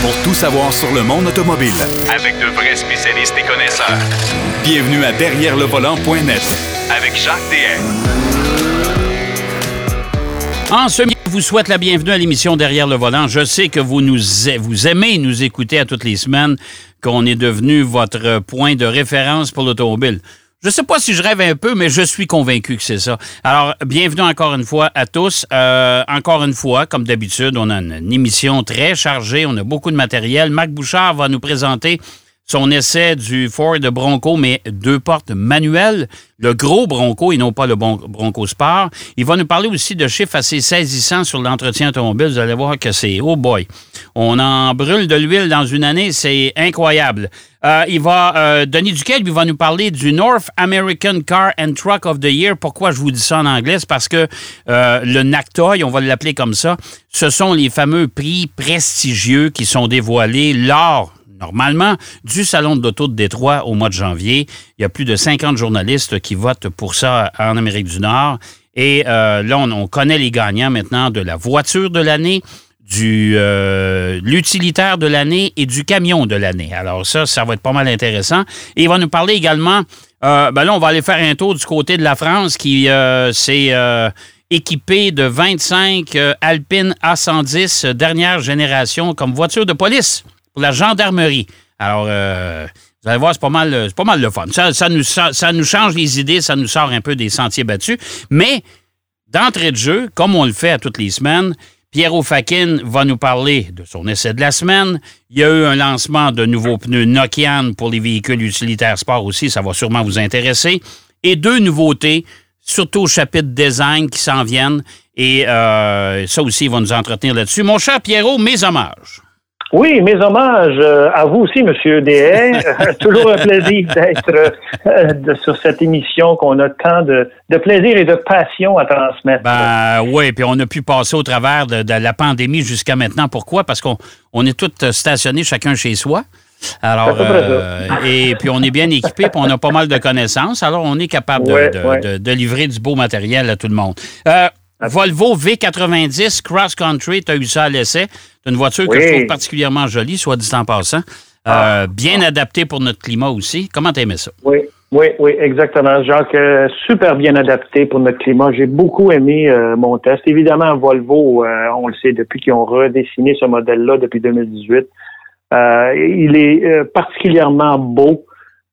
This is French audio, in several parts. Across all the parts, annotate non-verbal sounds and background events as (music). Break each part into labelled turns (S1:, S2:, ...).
S1: pour tout savoir sur le monde automobile. Avec de vrais spécialistes et connaisseurs. Bienvenue à Derrière le volant.net avec Jacques DM.
S2: En ce je vous souhaite la bienvenue à l'émission Derrière le volant. Je sais que vous nous vous aimez nous écouter à toutes les semaines, qu'on est devenu votre point de référence pour l'automobile. Je sais pas si je rêve un peu, mais je suis convaincu que c'est ça. Alors, bienvenue encore une fois à tous. Euh, encore une fois, comme d'habitude, on a une, émission très chargée, on a beaucoup de matériel. Marc Bouchard va nous présenter son essai du Ford Bronco, mais deux portes manuelles, le gros Bronco et non pas le Bronco Sport. Il va nous parler aussi de chiffres assez saisissants sur l'entretien automobile. Vous allez voir que c'est, oh boy, on en brûle de l'huile dans une année, c'est incroyable. Euh, il va, euh, Denis Duquel, lui, va nous parler du North American Car and Truck of the Year. Pourquoi je vous dis ça en anglais? C'est parce que euh, le NACTOY, on va l'appeler comme ça, ce sont les fameux prix prestigieux qui sont dévoilés lors normalement, du Salon de l'Auto de Détroit au mois de janvier. Il y a plus de 50 journalistes qui votent pour ça en Amérique du Nord. Et euh, là, on, connaît les gagnants maintenant de la voiture de l'année, du euh, l'utilitaire de l'année et du camion de l'année. Alors ça, ça va être pas mal intéressant. Et il va nous parler également, euh, ben là, on va aller faire un tour du côté de la France qui s'est équipé de 25 Alpine A110 dernière génération comme voiture de police la gendarmerie. Alors, euh, vous allez voir, c'est pas mal, pas mal le fun. Ça, nous, change les idées, ça nous sort un peu des sentiers battus. Mais, d'entrée de jeu, comme on le fait à toutes les semaines, Pierre Fakin va nous parler de son essai de la semaine. Il y a eu un lancement de nouveaux pneus Nokian pour les véhicules utilitaires sport aussi, ça va sûrement vous intéresser. Et deux nouveautés, surtout au chapitre design qui s'en viennent. Et euh, ça aussi, il va nous entretenir là-dessus. Mon cher Pierrot, mes hommages.
S3: Oui, mes hommages euh, à vous aussi, Monsieur Des. (laughs) Toujours un plaisir d'être euh, sur cette émission qu'on a tant de, plaisir et de passion à transmettre.
S2: Ben oui, puis on a pu passer au travers de, la pandémie jusqu'à maintenant. Pourquoi? Parce qu'on on est tous stationnés chacun chez soi. Alors, euh, et puis on est bien équipé, puis on a pas mal de connaissances. Alors, on est capable de, livrer du beau matériel à tout le monde. Volvo V90 Cross Country, tu as eu ça à l'essai. C'est une voiture que je trouve particulièrement jolie, soit dit en passant. Euh, ah. bien adaptée pour notre climat aussi. Comment tu aimé ça?
S3: Oui, oui, oui, exactement. Jacques, euh, super bien adapté pour notre climat. J'ai beaucoup aimé euh, mon test. Évidemment, Volvo, on le sait depuis qu'ils ont redessiné ce modèle-là depuis 2018. il est particulièrement beau.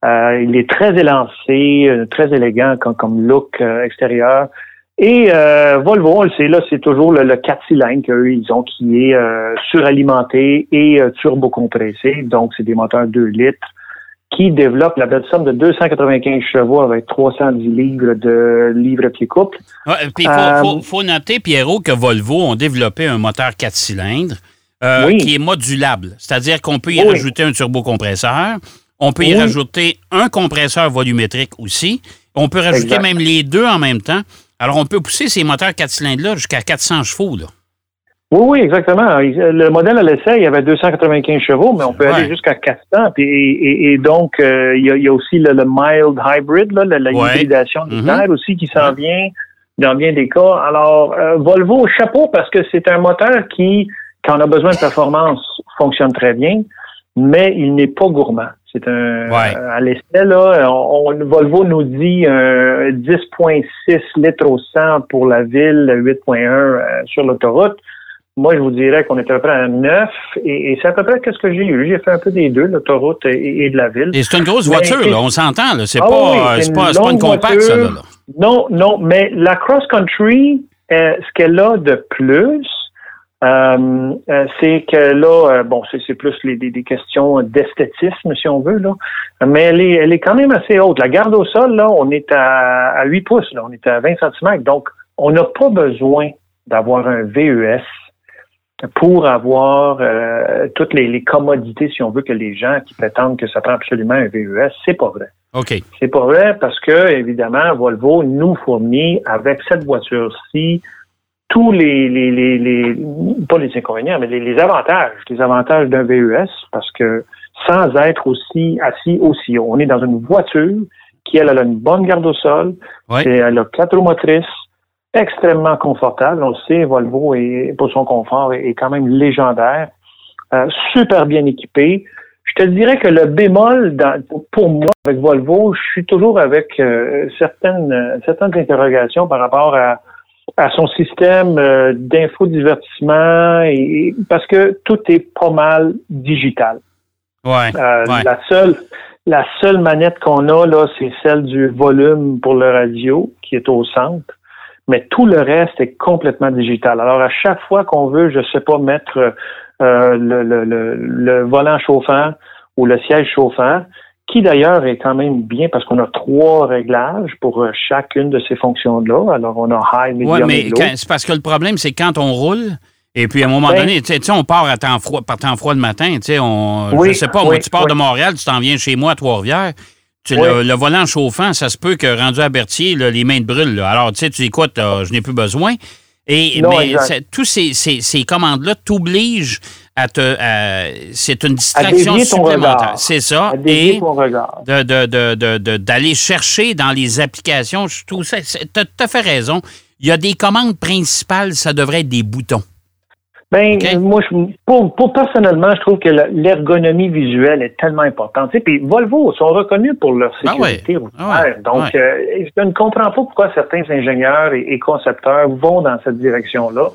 S3: il est très élancé, très élégant comme, comme look extérieur. Et euh, Volvo, on le sait, là, c'est toujours le, le 4 cylindres qu'eux, ils ont, qui est euh, suralimenté et euh, turbo-compressé. Donc, c'est des moteurs 2 litres qui développent la belle somme de 295 chevaux avec 310 livres de livres pied couple.
S2: Ouais, faut, faut, noter, Pierrot, que Volvo ont développé un moteur 4 cylindres qui est modulable. C'est-à-dire qu'on peut y rajouter un turbocompresseur. On peut y rajouter un compresseur volumétrique aussi. On peut rajouter même les deux en même temps. Alors, on peut pousser ces moteurs 4 cylindres-là jusqu'à 400 chevaux. Là.
S3: Oui, oui, exactement. Le modèle à l'essai, il y avait 295 chevaux, mais on peut aller jusqu'à 400. et, donc, euh, il, y a, aussi le, mild hybrid, là, la, hybridation du mm aussi qui s'en vient dans bien des cas. Alors, euh, Volvo, chapeau, parce que c'est un moteur qui, quand on a besoin de performance, fonctionne très bien, mais il n'est pas gourmand. C'est un à l'essai, là, on, Volvo nous dit 10,6 litres au 100 pour la ville, 8,1 euh, sur l'autoroute. Moi, je vous dirais qu'on est à peu près à 9 et, c'est à peu près ce que j'ai eu. J'ai fait un peu des deux, l'autoroute et, de la ville.
S2: Et c'est une grosse voiture, là, on s'entend. C'est ah pas, c'est pas, pas, une compacte, ça. Là,
S3: Non, non, mais la cross-country, euh, ce qu'elle a de plus, euh, euh, c'est que là, euh, bon, c'est plus les, des, questions d'esthétisme, si on veut, là. Mais elle est, elle est quand même assez haute. La garde au sol, là, on est à, à 8 pouces, là, on est à 20 cm. Donc, on n'a pas besoin d'avoir un VES pour avoir toutes les, les, commodités, si on veut, que les gens qui prétendent que ça prend absolument un VES, c'est pas vrai.
S2: OK.
S3: C'est pas vrai parce que, évidemment, Volvo nous fournit avec cette voiture-ci tous les, les, les, les, pas les inconvénients, mais les, les avantages, les avantages d'un VES, parce que sans être aussi assis aussi haut, on est dans une voiture qui, elle, a une bonne garde au sol, elle a quatre roues motrices, extrêmement confortable. On le sait, Volvo, est, pour son confort, est, quand même légendaire. super bien équipés. Je te dirais que le bémol, dans, pour moi, avec Volvo, je suis toujours avec certaines, certaines interrogations par rapport à, à son système d'infodivertissement et, parce que tout est pas mal digital.
S2: Ouais,
S3: La seule, la seule manette qu'on a, là, c'est celle du volume pour le radio, qui est au centre. Mais tout le reste est complètement digital. Alors, à chaque fois qu'on veut, je sais pas, mettre euh, le, le, le, volant chauffant ou le siège chauffant, qui d'ailleurs est quand même bien parce qu'on a trois réglages pour euh, chacune de ces fonctions-là. Alors, on a high, medium
S2: ouais, mais c'est parce que le problème, c'est quand on roule, et puis, à un moment ben, donné, tu sais, on part à temps froid, par temps froid le matin. Tu sais, on, je sais pas, moi, tu pars de Montréal, tu t'en viens chez moi à Trois-Rivières. Le, volant chauffant, ça se peut que rendu à Berthier, les mains te brûlent. Alors, tu sais, tu écoutes, je n'ai plus besoin. Et, mais tous ces, ces, commandes-là t'obligent à te. c'est une distraction supplémentaire. C'est ça.
S3: et
S2: d'aller de, de, de, chercher dans les applications, je trouve ça. Tu as fait raison. Il y a des commandes principales, ça devrait être des boutons.
S3: Ben, moi, je, pour, pour, personnellement, je trouve que l'ergonomie visuelle est tellement importante. Tu sais, puis Volvo sont reconnus pour leur ah sécurité
S2: ah
S3: Donc, euh, je ne comprends pas pourquoi certains ingénieurs et, concepteurs vont dans cette direction-là,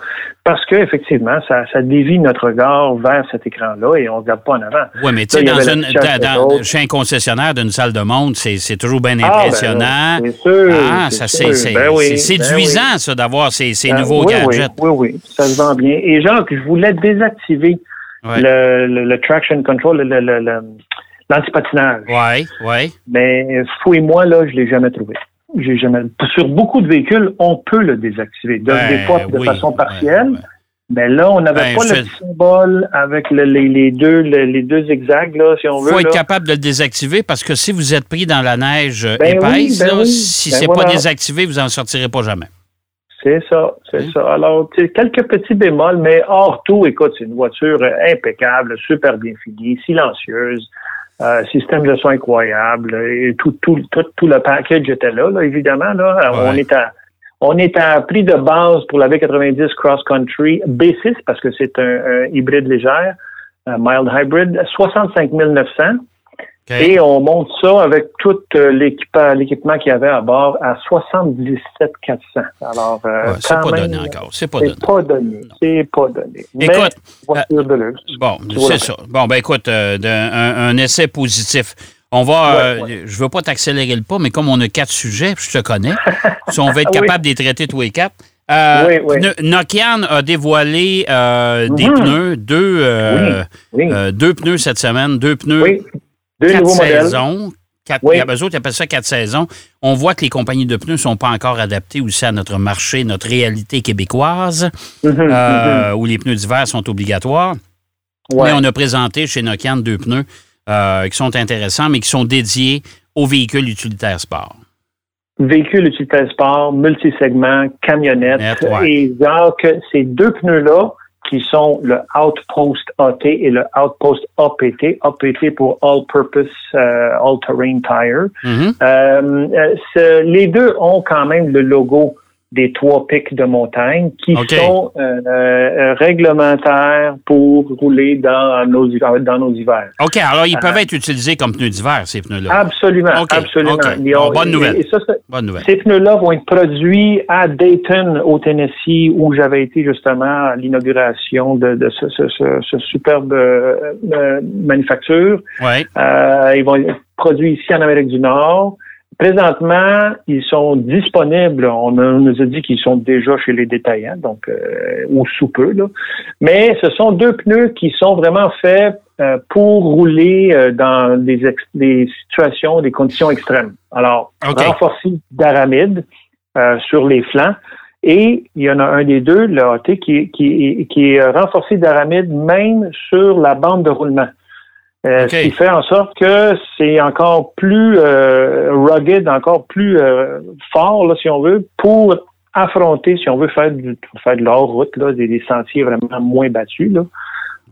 S3: parce que effectivement, ça, ça dévie notre regard vers cet écran-là et on ne regarde pas en avant.
S2: Oui, mais tu sais, dans une, dans, chez un concessionnaire d'une salle de monde, c'est toujours bien ah, ben impressionnant.
S3: c'est sûr.
S2: Ah, c'est ben oui, séduisant, ben ça, d'avoir ces, ces ben nouveaux gadgets.
S3: Oui, oui, ça se vend bien. Et genre, je voulais désactiver le, le, traction control, l'antipatinage.
S2: Oui, oui.
S3: Mais fouille-moi, là, je ne l'ai jamais trouvé. Sur beaucoup de véhicules, on peut le désactiver. des ben fois de façon partielle. Mais là, on n'avait ben, pas le symbole avec les, deux les deux zigzags, là, si on veut.
S2: Il faut être capable de le désactiver parce que si vous êtes pris dans la neige ben épaisse, si c'est pas désactivé, vous n'en sortirez pas jamais.
S3: C'est ça, c'est hein? ça. Alors, quelques petits bémols, mais hors tout, écoute, c'est une voiture impeccable, super bien finie, silencieuse, euh, système de son incroyable, et tout, tout, tout, tout le package était là, là évidemment. Là, on est à on est à prix de base pour la V90 Cross Country B6 parce que c'est un, hybride légère, un mild hybrid, 65 900. Et on monte ça avec tout euh, l'équipement qu'il y avait à bord à 77 400. Alors,
S2: euh, c'est pas donné encore. C'est pas donné.
S3: Pas donné. C'est pas donné.
S2: Écoute, voiture de luxe. Bon, c'est ça. Bon, ben écoute, euh, un, essai positif. On va, je veux pas t'accélérer le pas, mais comme on a quatre sujets, je te connais, (laughs) si on va être capable de les traiter tous les quatre. oui, oui. Nokian a dévoilé des mhm. pneus, deux, deux pneus cette semaine, deux pneus
S3: deux
S2: quatre saisons. Quatre, oui. Eux autres, ils appellent ça quatre saisons. On voit que les compagnies de pneus ne sont pas encore adaptées aussi à notre marché, notre réalité québécoise, mm-hmm, euh, mm-hmm. où les pneus d'hiver sont obligatoires. Mais on a présenté chez Nokian deux pneus euh, qui sont intéressants, mais qui sont dédiés aux véhicules utilitaires sport.
S3: Véhicules utilitaires sport, multisegments, camionnettes. Et genre que ces deux pneus-là qui sont le Outpost AT et le Outpost APT, APT pour All Purpose euh, All Terrain Tire. Mm-hmm. Euh, euh, les deux ont quand même le logo des trois pics de montagne qui sont euh, euh, réglementaires pour rouler dans nos, dans nos hivers.
S2: OK, alors ils peuvent être utilisés comme pneus d'hiver, ces pneus-là.
S3: Absolument, absolument.
S2: bonne nouvelle. bonne nouvelle.
S3: Ces pneus-là vont être produits à Dayton, au Tennessee, où j'avais été justement à l'inauguration de, de ce, ce, ce, superbe euh, manufacture.
S2: Ouais.
S3: ils vont être produits ici en Amérique du Nord. Présentement, ils sont disponibles. On, nous a dit qu'ils sont déjà chez les détaillants, donc euh, ou sous peu. Là. Mais ce sont deux pneus qui sont vraiment faits euh, pour rouler euh, dans des, des, situations, des conditions extrêmes. Alors, renforcé d'aramide sur les flancs. Et il y en a un des deux, le AT, qui, qui, qui est renforcé d'aramide même sur la bande de roulement. Euh, ce qui fait en sorte que c'est encore plus euh, rugged, encore plus euh, fort, là, si on veut, pour affronter, si on veut faire, du, faire de la route, là, des, sentiers vraiment moins battus. Là.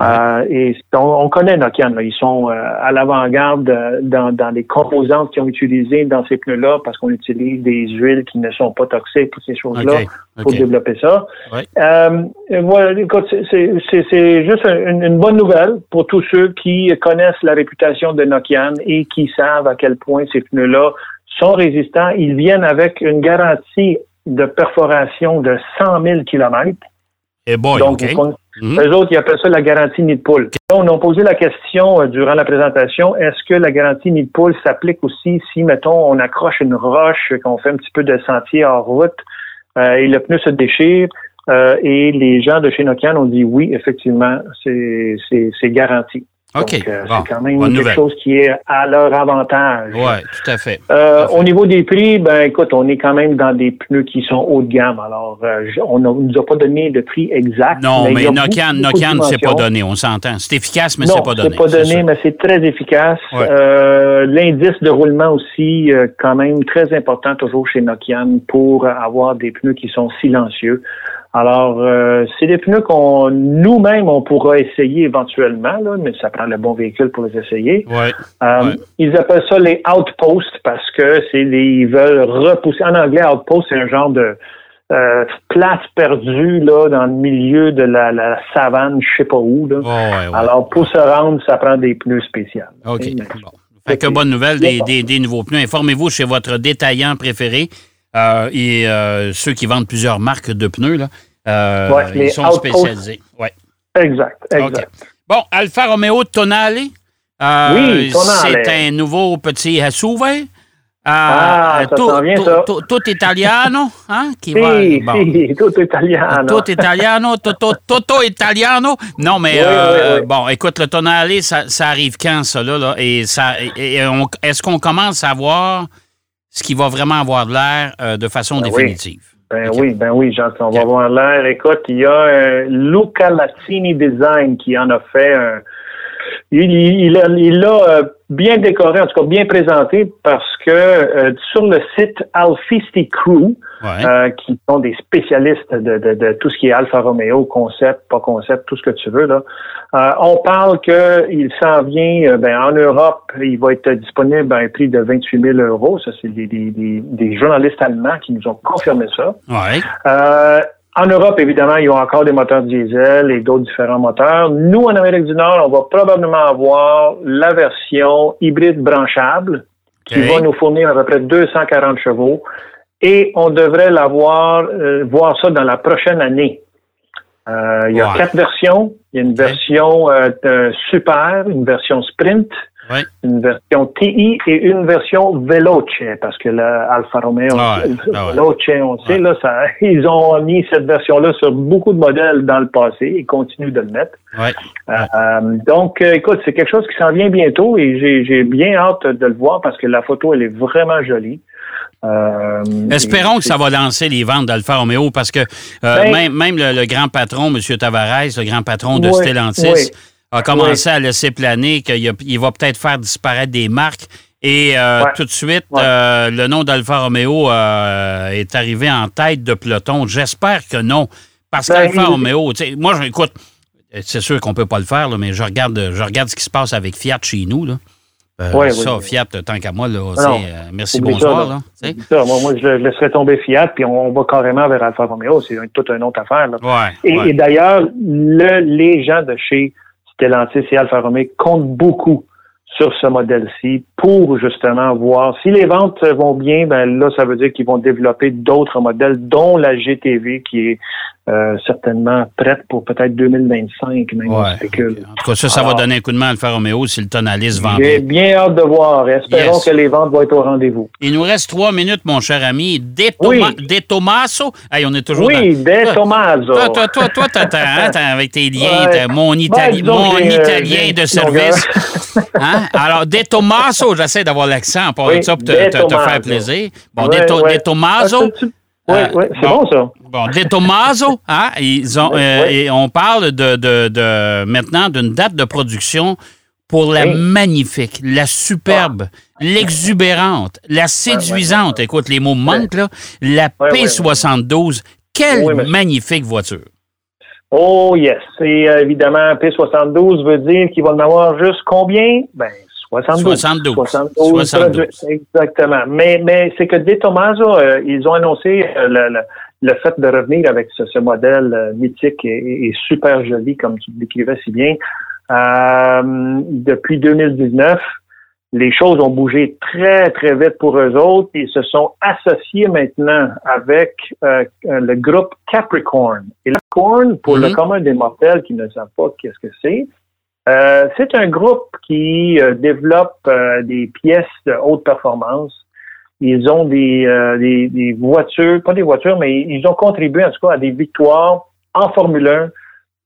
S3: Euh, et on, connaît Nokian, ils sont euh, à l'avant-garde euh, dans, dans les composantes qu'ils ont utilisées dans ces pneus-là parce qu'on utilise des huiles qui ne sont pas toxiques, toutes ces choses-là pour développer ça. voilà, écoute, c'est juste une, une, bonne nouvelle pour tous ceux qui connaissent la réputation de Nokian et qui savent à quel point ces pneus-là sont résistants. Ils viennent avec une garantie de perforation de 100 000 kilomètres.
S2: Et bon, Donc,
S3: mhm. eux autres, ils appellent ça la garantie nid pool. On a posé la question euh, durant la présentation, est-ce que la garantie nid pool s'applique aussi si, mettons, on accroche une roche, qu'on fait un petit peu de sentier hors route euh, et le pneu se déchire? Euh, et les gens de chez Nokian ont dit oui, effectivement, c'est garanti.
S2: OK.
S3: Euh, c'est quand même quelque chose qui est à leur avantage.
S2: Oui, tout à fait.
S3: Euh, au niveau des prix, ben écoute, on est quand même dans des pneus qui sont haut de gamme. Alors, euh, on ne nous a pas donné de prix exact.
S2: Non, mais, mais Nokian, ne s'est pas donné, on s'entend. C'est efficace, mais c'est pas donné.
S3: c'est pas donné, mais c'est très efficace. L'indice de roulement aussi, quand même très important toujours chez Nokian pour avoir des pneus qui sont silencieux. Alors, euh, c'est des pneus qu'on nous-mêmes on pourra essayer éventuellement, là, mais ça prend le bon véhicule pour les essayer.
S2: Euh,
S3: ils appellent ça les outposts parce que c'est ils veulent repousser. En anglais, outpost c'est un genre de euh, place perdue là dans le milieu de la, savane, je sais pas où. Là. Alors, pour se rendre, ça prend des pneus spéciaux.
S2: OK. Bon. Fait que bonne nouvelle, des, des, nouveaux pneus. Informez-vous chez votre détaillant préféré. Euh, et euh, ceux qui vendent plusieurs marques de pneus, là, euh, ils sont spécialisés. Ouais.
S3: Exact, exact.
S2: Bon, Alfa Romeo Tonale.
S3: oui, Tonale.
S2: C'est un nouveau petit SUV.
S3: ah, ça tout, ça.
S2: Tout, italiano, hein?
S3: Qui va, bon. tout italiano.
S2: Tout italiano, tout, italiano. Non, mais bon, écoute, le tonale, ça, ça, arrive quand, ça, là? là? Et ça, est-ce qu'on commence à voir ce qui va vraiment avoir de l'air euh, de façon ben définitive.
S3: Ben oui, ben oui, Jean, on va avoir l'air. Écoute, il y a euh, Luca Latini Design qui en a fait un. Il l'a il, euh, bien décoré, en tout cas bien présenté, parce que sur le site Alfisti Crew, qui sont des spécialistes de, de, de, tout ce qui est Alfa Romeo, concept, pas concept, tout ce que tu veux, là, euh, on parle qu'il s'en vient euh, ben, en Europe, il va être disponible à un prix de 28 000 euros. Ça, c'est des, des, des, journalistes allemands qui nous ont confirmé ça.
S2: Ouais.
S3: Euh, en Europe, évidemment, ils ont encore des moteurs diesel et d'autres différents moteurs. Nous, en Amérique du Nord, on va probablement avoir la version hybride branchable qui va nous fournir à peu près 240 chevaux et on devrait l'avoir, voir ça dans la prochaine année. Euh, il y a quatre versions. Il y a une version euh, super, une version sprint, une version TI et une version Veloce, parce que l'Alfa Romeo ah (laughs) ah Veloce, on sait, là, ça, (laughs) ils ont mis cette version-là sur beaucoup de modèles dans le passé. Et continuent de le mettre. Euh, donc, écoute, c'est quelque chose qui s'en vient bientôt et j'ai bien hâte de le voir parce que la photo, elle est vraiment jolie.
S2: Euh, Espérons que ça va lancer les ventes d'Alfa Romeo parce que euh, ben, même, le, grand patron, M. Tavares, le grand patron de Stellantis, a commencé à laisser planer qu'il va peut-être faire disparaître des marques. Et euh, tout de suite, le nom d'Alfa Romeo est arrivé en tête de peloton. J'espère que non. Parce ben, qu'Alfa Romeo, moi, écoute, c'est sûr qu'on ne peut pas le faire, mais je regarde, je regarde ce qui se passe avec Fiat chez nous. Là. Euh, ça, Fiat, tant qu'à moi, là, euh, merci, bonsoir. Là,
S3: moi, je, laisserais tomber Fiat, puis on, va carrément vers Alfa Romeo. C'est toute une autre affaire. et, d'ailleurs, le, les gens de chez Stellantis et Alfa Romeo comptent beaucoup sur ce modèle-ci pour justement voir si les ventes vont bien, ben là, ça veut dire qu'ils vont développer d'autres modèles, dont la GTV qui est euh, certainement prête pour peut-être 2025, même
S2: En tout cas, ça, ça va donner un coup de main à Alfa Romeo si le Tonaliste vend
S3: J'ai bien hâte de voir. Espérons que les ventes vont être au rendez-vous.
S2: Il nous reste trois minutes, mon cher ami. De, Tomaso. on est toujours
S3: Oui, De Tomaso.
S2: Toi, toi, toi, toi, hein, avec tes liens, mon, ben, mon euh, italien de service. (laughs) Hein? Alors, De Tomaso, j'essaie d'avoir l'accent pour ça pour te, faire plaisir. Bon, De, Tomaso.
S3: Oui, euh, oui, c'est bon, ça.
S2: Bon, De Tomaso, (laughs) hein, ils ont, euh, et on parle de, de, de maintenant d'une date de production pour la magnifique, la superbe, ah. l'exubérante, la séduisante, écoute, les mots manquent, là, la P72. Quelle magnifique voiture!
S3: Oh yes. Et euh, évidemment, P72 veut dire qu'ils vont en avoir juste combien? Ben, 72.
S2: 72.
S3: 72. Exactement. Mais, mais c'est que De Tomaso, euh, ils ont annoncé euh, le, le, fait de revenir avec ce, ce modèle mythique et, et, super joli, comme tu le décrivais si bien. depuis 2019, les choses ont bougé très, très vite pour eux autres. Ils se sont associés maintenant avec euh, le groupe Capricorn. Et Capricorn, pour le mhm. commun des mortels qui ne savent pas qu'est-ce que c'est, euh, c'est un groupe qui euh, développe des pièces de haute performance. Ils ont des, des, des, voitures, pas des voitures, mais ils ont contribué en tout cas à des victoires en Formule 1,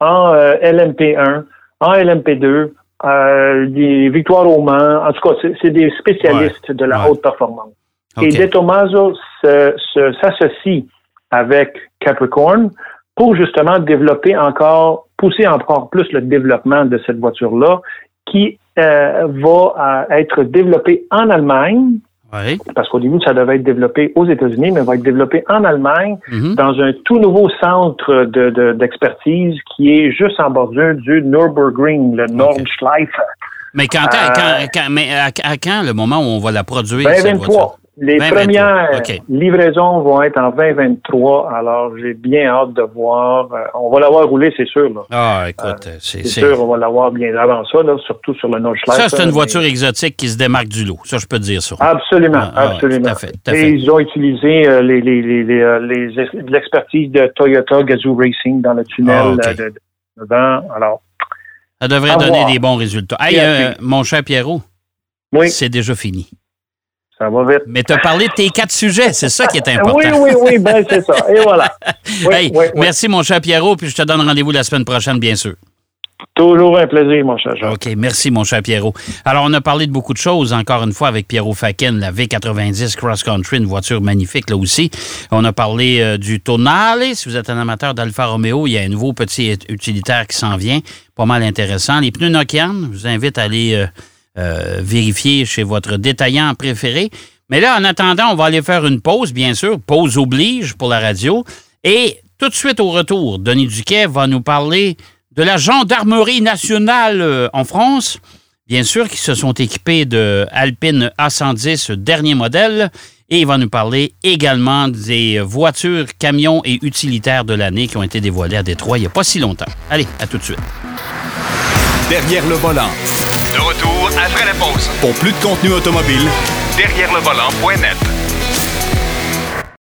S3: en LMP1, en LMP2, euh, des victoires au Mans. En tout cas, c'est des spécialistes de la haute performance. Et De Tomaso s'associe avec Capricorn pour justement développer encore, pousser encore plus le développement de cette voiture-là, qui euh, va euh, être développée en Allemagne, parce qu'au début, ça devait être développé aux États-Unis, mais va être développé en Allemagne mhm. dans un tout nouveau centre d'expertise qui est juste en bordure du Nürburgring, le Nordschleife.
S2: Mais quand, euh, quand, mais à, quand le moment où on va la produire?
S3: 2023. Les premières livraisons vont être en 2023, alors j'ai bien hâte de voir. Euh, on va l'avoir roulé, c'est sûr. Là.
S2: Ah, écoute, euh,
S3: c'est sûr, on va l'avoir bien avant ça, là, surtout sur le Nordschleife.
S2: Ça, c'est une voiture exotique qui se démarque du lot. Ça, je peux te dire ça.
S3: Absolument, ah, ah, absolument. tout à fait, Et ils ont utilisé euh, les, les, les, l'expertise de Toyota Gazoo Racing dans le tunnel ah, de, dedans. Alors,
S2: ça devrait donner des bons résultats. Hey, mon cher Pierrot, oui. c'est déjà fini.
S3: Ça va vite.
S2: Mais tu as parlé de tes quatre sujets, c'est ça qui est important.
S3: Oui, oui, oui, ben c'est ça. Et voilà. (laughs)
S2: merci, mon cher Pierrot, puis je te donne rendez-vous la semaine prochaine, bien sûr.
S3: Toujours un plaisir, mon cher
S2: OK, merci, mon cher Pierrot. Alors, on a parlé de beaucoup de choses, encore une fois, avec Pierrot Faken, la V90 Cross Country, une voiture magnifique, là aussi. On a parlé euh, du Tonale. Si vous êtes un amateur d'Alfa Romeo, il y a un nouveau petit utilitaire qui s'en vient, pas mal intéressant. Les pneus Nokian, je vous invite à aller... Euh, euh, vérifier chez votre détaillant préféré. Mais là, en attendant, on va aller faire une pause, bien sûr. Pause oblige pour la radio. Et tout de suite au retour, Denis Duquet va nous parler de la gendarmerie nationale euh, en France. Bien sûr, qui se sont équipés de Alpine A110 dernier modèle. Et il va nous parler également des voitures, camions et utilitaires de l'année qui ont été dévoilées à Détroit il n'y a pas si longtemps. Allez, à tout de suite.
S1: Derrière le volant. De retour après la pause. Pour plus de contenu automobile, derrière le volant.net.